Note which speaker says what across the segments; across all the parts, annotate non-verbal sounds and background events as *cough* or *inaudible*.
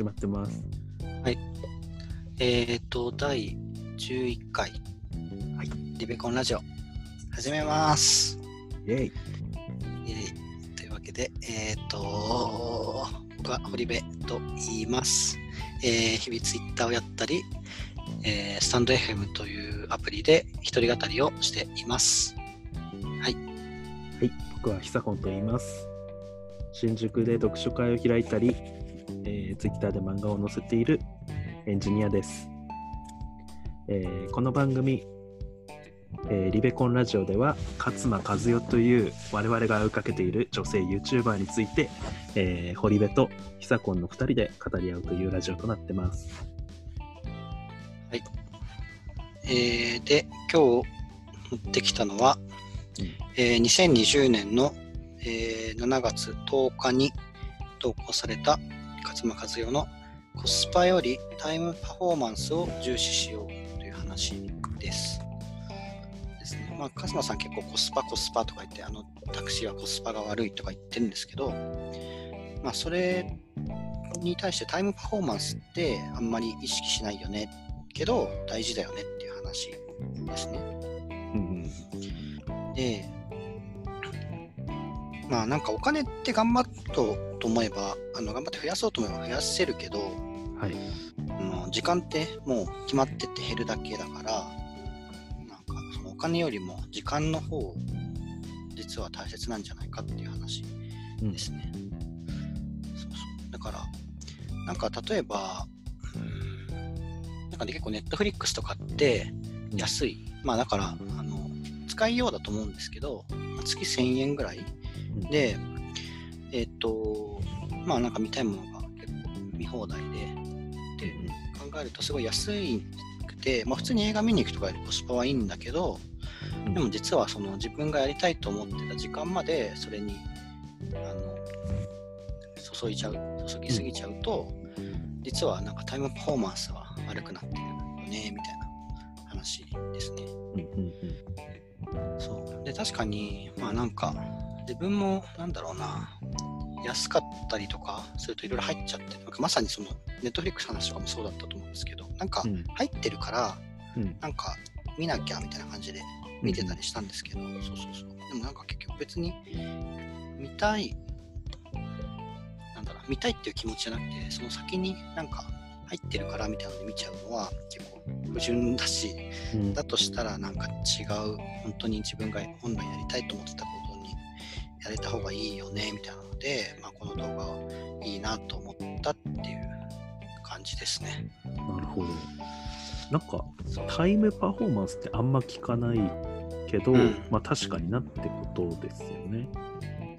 Speaker 1: 始まってます。
Speaker 2: えっ、と、第11回、
Speaker 1: はい
Speaker 2: リベコンラジオ、始めます。
Speaker 1: イェイ。
Speaker 2: イエイというわけで、えっ、と、僕は堀部と言います。えー日々ツイッターをやったり、えースタンド FM というアプリで一人語りをしています。
Speaker 1: はい、僕はひさこんと言います。新宿で読書会を開いたり、えー、Twitter で漫画を載せているエンジニアです。えーこの番組、えーリベコンラジオでは勝間和代という我々が追いかけている女性 YouTuber について、えー堀部とひさこんの2人で語り合うというラジオとなってます。
Speaker 2: えーで、今日持ってきたのは、
Speaker 1: うん
Speaker 2: えー2020年の、えー7月10日に投稿された勝間和代のコスパよりタイムパフォーマンスを重視しようという話です。ですね。まあ、勝間さん結構コスパコスパとか言って、あのタクシーはコスパが悪いとか言ってるんですけど、まあ、それに対してタイムパフォーマンスってあんまり意識しないよねけど大事だよねっていう話ですね。
Speaker 1: うん
Speaker 2: で、まあなんかお金って頑張ろうと思えば、あの頑張って増やそうと思えば増やせるけど、
Speaker 1: うん、はい。
Speaker 2: あの時間ってもう決まってて減るだけだから、なんかそのお金よりも時間の方実は大切なんじゃないかっていう話
Speaker 1: うん
Speaker 2: ですね。そうそう。だから、なんか例えば、うんなんかね、結構ネットフリックスとかって安い。まあだから、あの、使いようだと思うんですけど、まあ月1000円ぐらい
Speaker 1: うん
Speaker 2: で、えっ、と、まあなんか見たいものが結構見放題で、で、考えるとすごい安くて、まあ普通に映画見に行くとかよりコスパはいいんだけど、
Speaker 1: うん。
Speaker 2: でも実はその自分がやりたいと思ってた時間までそれにあの注いちゃう注ぎすぎちゃうと、実はなんかタイムパフォーマンスは悪くなってるよねみたいな話ですね。
Speaker 1: うんうん。
Speaker 2: そう。で確かにまあなんか自分もなんだろうな安かったりとかするといろいろ入っちゃってなんかまさにそのネットフリックスの話とかもそうだったと思うんですけどなんか
Speaker 1: うん。
Speaker 2: 入ってるから
Speaker 1: うん。
Speaker 2: なんか見なきゃみたいな感じで見てたりしたんですけど、そうそうそう。でもなんか結局別に見たい、なんだろう、見たいっていう気持ちじゃなくて、その先になんか入ってるからみたいなので見ちゃうのは結構不純だし、
Speaker 1: うん。
Speaker 2: だとしたらなんか違う、本当に自分が本来やりたいと思ってたこやれた方がいいよねみたいなので、まあ、この動画はいいなと思ったっていう感じですね。
Speaker 1: なるほど。なんかタイムパフォーマンスってあんま聞かないけど、
Speaker 2: うん
Speaker 1: まあ確かになってことですよね。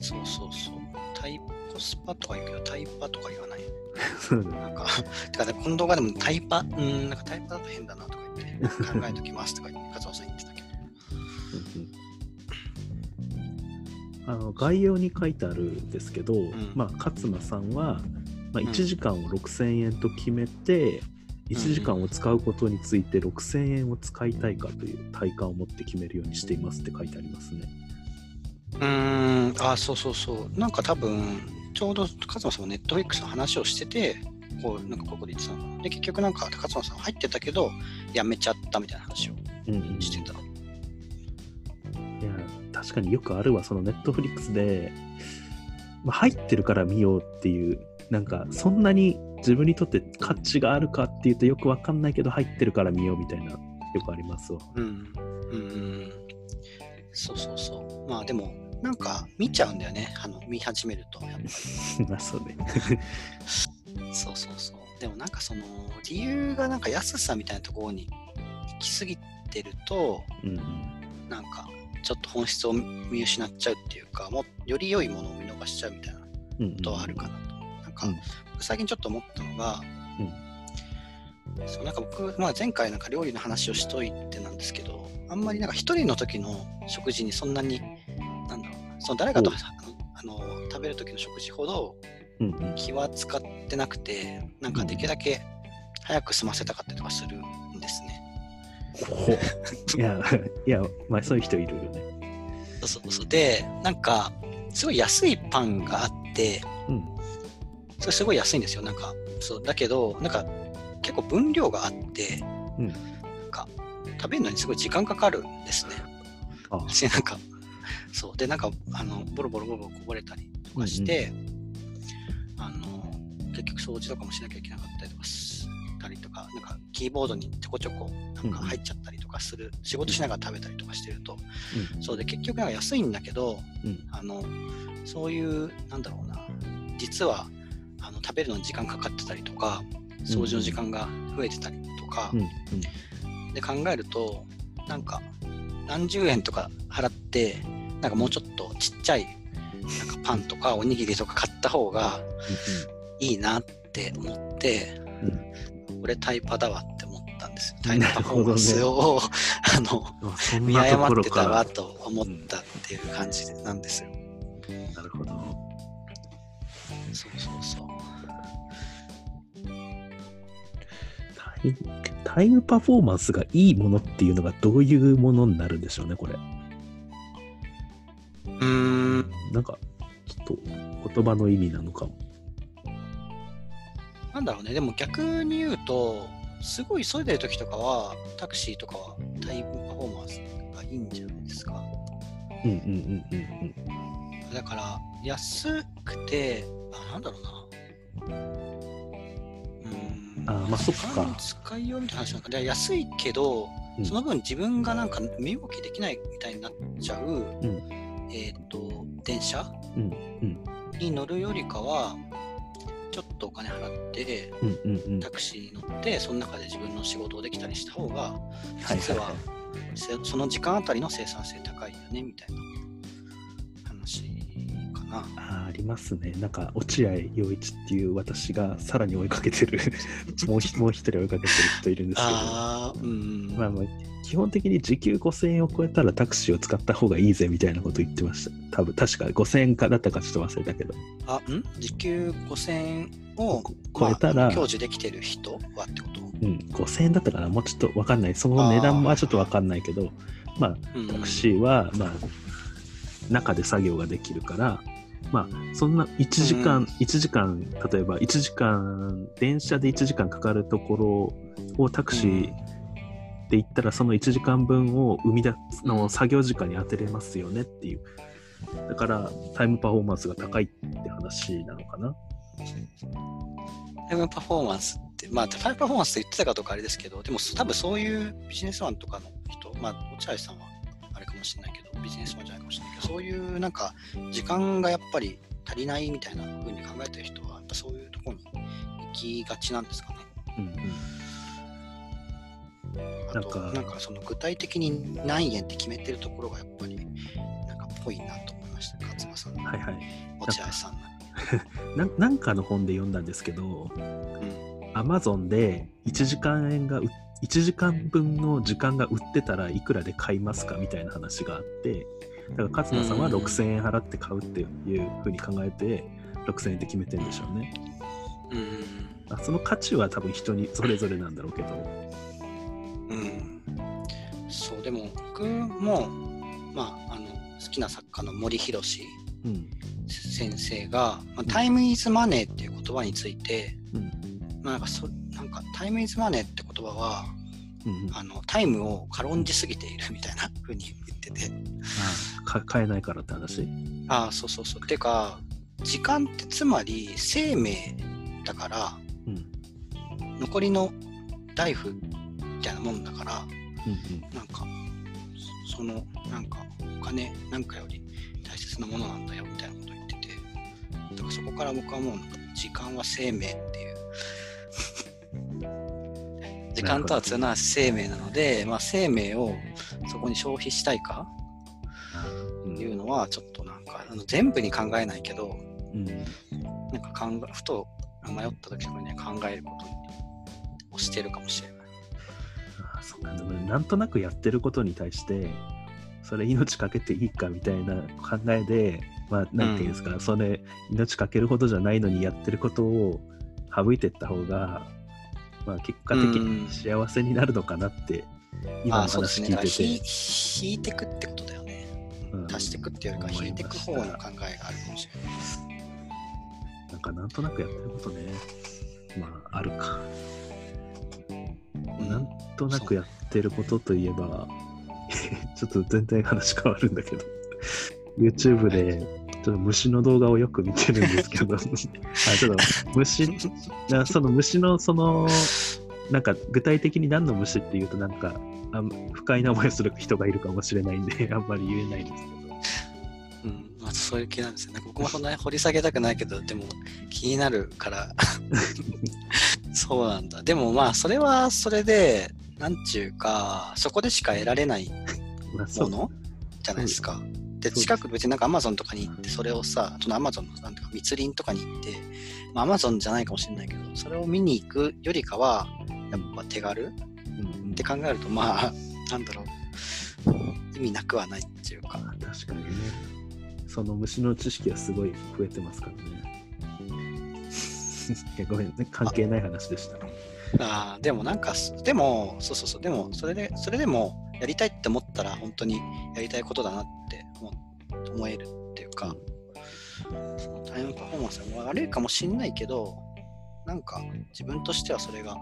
Speaker 2: そうそうそう。タイコスパとか言うけど、タイパとか言わない。*laughs* なんか、てかね、この動画でもタイパ、うん、なんかタイパだと変だなとか言って、考えときますとか言って、勝間さん言ってたけど。*laughs*
Speaker 1: うんうんあの概要に書いてあるんですけど、
Speaker 2: ん
Speaker 1: まあ、勝間さんは、まあ、
Speaker 2: ん
Speaker 1: 1時間を6000円と決めて、1時間を使うことについて6000円を使いたいかという体感を持って決めるようにしていますって書いてありますね。
Speaker 2: うーん、あ、そうそうそう。なんか多分、ちょうど勝間さんもネットフリックスの話をしてて、こう、なんかここで言ってたの。で、結局なんか勝間さん入ってたけど、やめちゃったみたいな話を
Speaker 1: うんうん
Speaker 2: してた。
Speaker 1: いや確かによくあるわそのネットフリックスで、まあ、入ってるから見ようっていうなんかそんなに自分にとって価値があるかっていうとよくわかんないけど入ってるから見ようみたいなよくありますわ。
Speaker 2: うん。うんうん。そうそうそう。まあでも、なんか見ちゃうんだよね。あの、見始めると。やっぱ *laughs*
Speaker 1: まあそうね。*laughs*
Speaker 2: そうそうそう。でもなんかその理由がなんか安さみたいなところに行き過ぎてると、
Speaker 1: うん
Speaker 2: なんかちょっと本質を見失っちゃうっていうか、もうより良いものを見逃しちゃうみたいなこ
Speaker 1: うんうん
Speaker 2: とはあるかなと。なんか、
Speaker 1: うん。
Speaker 2: 僕最近ちょっと思ったのが、そうなんか僕、まあ、前回なんか料理の話をしといてなんですけど、あんまりなんか一人の時の食事にそんなに、なんだろうな、その誰かと
Speaker 1: お
Speaker 2: あの食べる時の食事ほど、
Speaker 1: うんうん。
Speaker 2: 気は使ってなくて、なんかできるだけ早く済ませたかったりとかするんですね。
Speaker 1: ほ *laughs* いや、いや、まあそういう人いるよね。
Speaker 2: そうそうそうで、なんか、すごい安いパンがあって、
Speaker 1: うん。
Speaker 2: それすごい安いんですよ。なんか、そうだけどなんか結構分量があって、
Speaker 1: うん
Speaker 2: なんか食べるのにすごい時間かかるんですね。
Speaker 1: あ
Speaker 2: 私なんかそうでなんかあのボロボロボロボロこぼれたりとかして、あの結局掃除とかもしなきゃいけなかったりとかかなんかキーボードにちょこちょこなんか入っちゃったりとかする、仕事しながら食べたりとかしてると、
Speaker 1: うん
Speaker 2: そうで結局なんか安いんだけど、
Speaker 1: うん。
Speaker 2: あのそういうなんだろうな実はあの食べるのに時間かかってたりとか掃除の時間が増えてたりとか、
Speaker 1: うんうん。
Speaker 2: で考えるとなんか何十円とか払ってなんかもうちょっとちっちゃいなんかパンとかおにぎりとか買った方がいいなって思って、これタイパだわって思ったんですよ。タイのパフォーマンスを、あの
Speaker 1: うんあそん
Speaker 2: 見誤ってたわと思ったっていう感じなんですよ。
Speaker 1: なるほど
Speaker 2: そうそうそう。
Speaker 1: タイタイムパフォーマンスがいいものっていうのがどういうものになるんでしょうねこれ
Speaker 2: うーん、
Speaker 1: なんかちょっと言葉の意味なのかも
Speaker 2: なんだろうね、でも逆に言うと、すごい急いでる時とかは、タクシーとかはタイムパフォーマンスがいいんじゃないですか？
Speaker 1: うんうんうんうん
Speaker 2: だから、安くて、あ、なんだろうな。うーん。
Speaker 1: あまあそっか。
Speaker 2: 使いようみたいな話な。んか、で安いけど、
Speaker 1: うん。
Speaker 2: その分自分がなんか身動きできないみたいになっちゃう、
Speaker 1: ん。
Speaker 2: えっ、と、電車
Speaker 1: うんうん。
Speaker 2: に乗るよりかは、ちょっとお金払って、
Speaker 1: うんうんうん。
Speaker 2: タクシーに乗って、その中で自分の仕事をできたりした方が、
Speaker 1: はい
Speaker 2: 実は
Speaker 1: はい。
Speaker 2: せその時間あたりの生産性高いよねみたいなな。
Speaker 1: あーありますねなんか落合陽一っていう私がさらに追いかけてる *laughs* もうひもう一人追いかけてる人いるんですけど
Speaker 2: ああ、うん。
Speaker 1: まあまあ基本的に時給5000円を超えたらタクシーを使った方がいいぜみたいなこと言ってました。多分確か5000円かだったかちょっと忘れたけど。
Speaker 2: あ、ん？時給5000円を
Speaker 1: こ超えたら、
Speaker 2: まあ享受できてる人はってこと？
Speaker 1: うん、5000円だったかな？もうちょっとわかんない。その値段はちょっとわかんないけど、まあ
Speaker 2: うん
Speaker 1: タクシーは、まあ、中で作業ができるから、まあ、そんな1時間、
Speaker 2: うん
Speaker 1: 1時間、例えば1時間、電車で1時間かかるところをタクシーで行ったら、その1時間分を生み出すの作業時間に当てれますよねっていう。だから、タイムパフォーマンスが高いって話なのかな。
Speaker 2: タイムパフォーマンスって、まあ、タイムパフォーマンスって言ってたかどうかあれですけど、でも多分そういうビジネスマンとかの人、まあ、落合さんはあれかもしれないけど、ビジネスマンじゃないかもしれないけど、そういうなんか、時間がやっぱり足りないみたいな風に考えてる人は、やっぱそういうところに行きがちなんですかね。
Speaker 1: うんうん
Speaker 2: あと、
Speaker 1: な
Speaker 2: んんかその具体的に何円って決めてるところがやっぱり、なんかぽいなと思いました、勝間さんの、
Speaker 1: はいはい。
Speaker 2: 落合さんの。
Speaker 1: な *laughs* なんかの本で読んだんですけど、
Speaker 2: うん。
Speaker 1: アマゾンで1時間円がう1時間分の時間が売ってたらいくらで買いますかみたいな話があってだから勝間さんは
Speaker 2: うん。
Speaker 1: 6000円払って買うっていうふうに考えて6000円って決めてるんでしょうね。
Speaker 2: うん。
Speaker 1: あその価値は多分人にそれぞれなんだろうけど。
Speaker 2: うん、そうでも僕も、まあ、あの好きな作家の森博
Speaker 1: うん。
Speaker 2: 先生が、まあ、タイムイズマネーっていう言葉について、
Speaker 1: うん
Speaker 2: まあ、なんかそなんかタイムイズマネーって言葉は
Speaker 1: うんうん。
Speaker 2: あのタイムを軽んじすぎているみたいな *laughs* 風に言ってて。
Speaker 1: あか買えないからって話。
Speaker 2: ああそうそうそう。てか時間ってつまり生命だから
Speaker 1: うん。
Speaker 2: 残りのライフみたいなもんだから
Speaker 1: うん
Speaker 2: なんか、そその、なんか、お金なんかより大切なものなんだよみたいなことを言ってて、だからそこから僕はもう、時間は生命っていう。時間とはつな生命なので、まあ、生命をそこに消費したいか？いうのは、ちょっとなんか、あの全部に考えないけど、
Speaker 1: うん。
Speaker 2: なんか考え、ふと迷った時とかには考えることをしてるかもしれない。
Speaker 1: あそうか。でもなんとなくやってることに対してそれ命かけていいかみたいな考えでまあなんていうんですか、それ命かけるほどじゃないのにやってることを省いていった方が、まあ、結果的に幸せになるのかなって、今の
Speaker 2: あそうですね。だから
Speaker 1: 話聞いてて、
Speaker 2: 引引いてくってことだよね。
Speaker 1: うん。
Speaker 2: 足してくっていうか引いてく方の考えがあるかもしれない。
Speaker 1: なんかなんとなくやってることね。まあ、あるか。なんとなくやってることといえば、*laughs* ちょっと全然話変わるんだけど、YouTube でちょっと虫の動画をよく見てるんですけど、*laughs* あちょっと虫、なその虫のその、なんか具体的に何の虫っていうと、なんかあ不快な思いをする人がいるかもしれないんで、*laughs* あんまり言えないんですけど。
Speaker 2: うん、まあ、そういう気なんですよね。僕もそんなに掘り下げたくないけど、でも気になるから、*laughs* そうなんだ。でもまあ、それはそれで、なんちゅうか、そこでしか得られないもの？じゃないですか。
Speaker 1: う
Speaker 2: 近く別になんか Amazon とかに行って、それをさ、その Amazon のなんていうか密林とかに行って、まあ、Amazon じゃないかもしれないけど、それを見に行くよりかは、やっぱ手軽
Speaker 1: うん
Speaker 2: って考えると、まあ、なんだろう、意味なくはないっていうか、
Speaker 1: あ確かにね。その虫の知識はすごい増えてますからね。*laughs* いやごめんね、関係ない話でした。
Speaker 2: あーでもなんかす、でも、そうそうそう、でも、それで、それでも、やりたいって思ったら、本当にやりたいことだなって思思えるっていうか、そのタイムパフォーマンスは悪いかもしんないけど、なんか、自分としてはそれが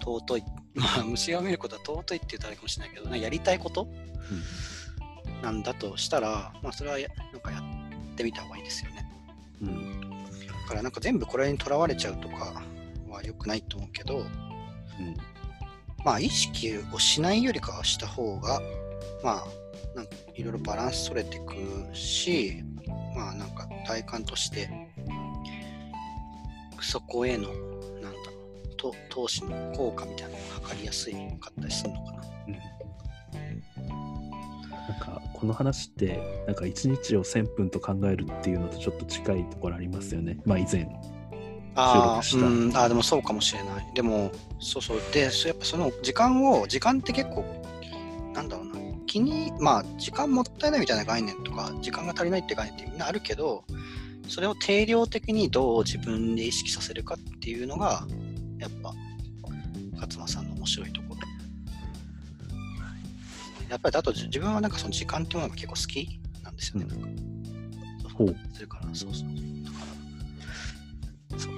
Speaker 2: 尊い、*laughs* まあ、虫が見ることは尊いって言ったらあれかもしれないけど、やりたいこと、なんだとしたら、まあ、それはやなんかやってみた方がいいですよね。
Speaker 1: うん。
Speaker 2: だから、なんか全部これにとらわれちゃうとかは良くないと思うけど、
Speaker 1: うん。
Speaker 2: まあ意識をしないよりかはした方が、まあ、なんかいろいろバランス取れてくし、まあなんか体感として、そこへの、なんだろう、と投資の効果みたいなのが測りやすいかったりするのかな。
Speaker 1: なんかこの話ってなんか一日を1000分と考えるっていうのとちょっと近いところありますよね。まあ以前。
Speaker 2: あ
Speaker 1: 収
Speaker 2: あーでもそうかもしれない。でも、そうそう。で、そやっぱその時間を、時間って結構、なんだろうな、気に、まあ、時間もったいないみたいな概念とか、時間が足りないって概念ってみんなあるけど、それを定量的にどう自分で意識させるかっていうのが、やっぱ、勝間さんの面白いところ。やっぱり、あとじ自分はなんかその時間っていうものが結構好きなんですよね。なんか
Speaker 1: ほう。
Speaker 2: それから、そうそう。だから、そう。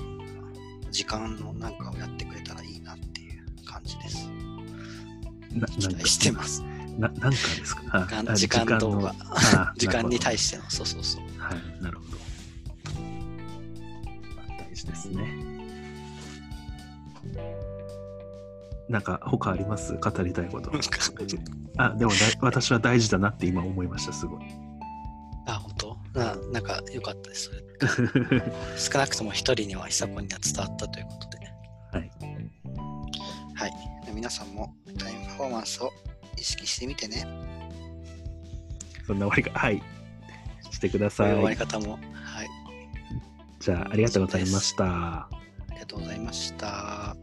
Speaker 2: 時間のなんかをやってくれたらいいなっていう感じです。期待してます。
Speaker 1: ななんかですか？
Speaker 2: 時間動画。
Speaker 1: あ *laughs*
Speaker 2: 時間に対
Speaker 1: し
Speaker 2: しての、そうそうそう。
Speaker 1: て。はい、なるほど。まあ大事ですね。なんか他あります？語りたいこと。あ、でもだ私は大事だなって今思いました、すごい。
Speaker 2: あ、本当？ななんか良かったです。*laughs* 少なくとも一人には久子には伝わったということで。
Speaker 1: はい。
Speaker 2: はい。で皆さんもタイムパフォーマンスを意識してみてね。
Speaker 1: そんな終わりが、はい。してくださ
Speaker 2: いう終わり
Speaker 1: い。
Speaker 2: 方も。はい。
Speaker 1: じゃあ、ありがとうございました。
Speaker 2: ありがとうございました。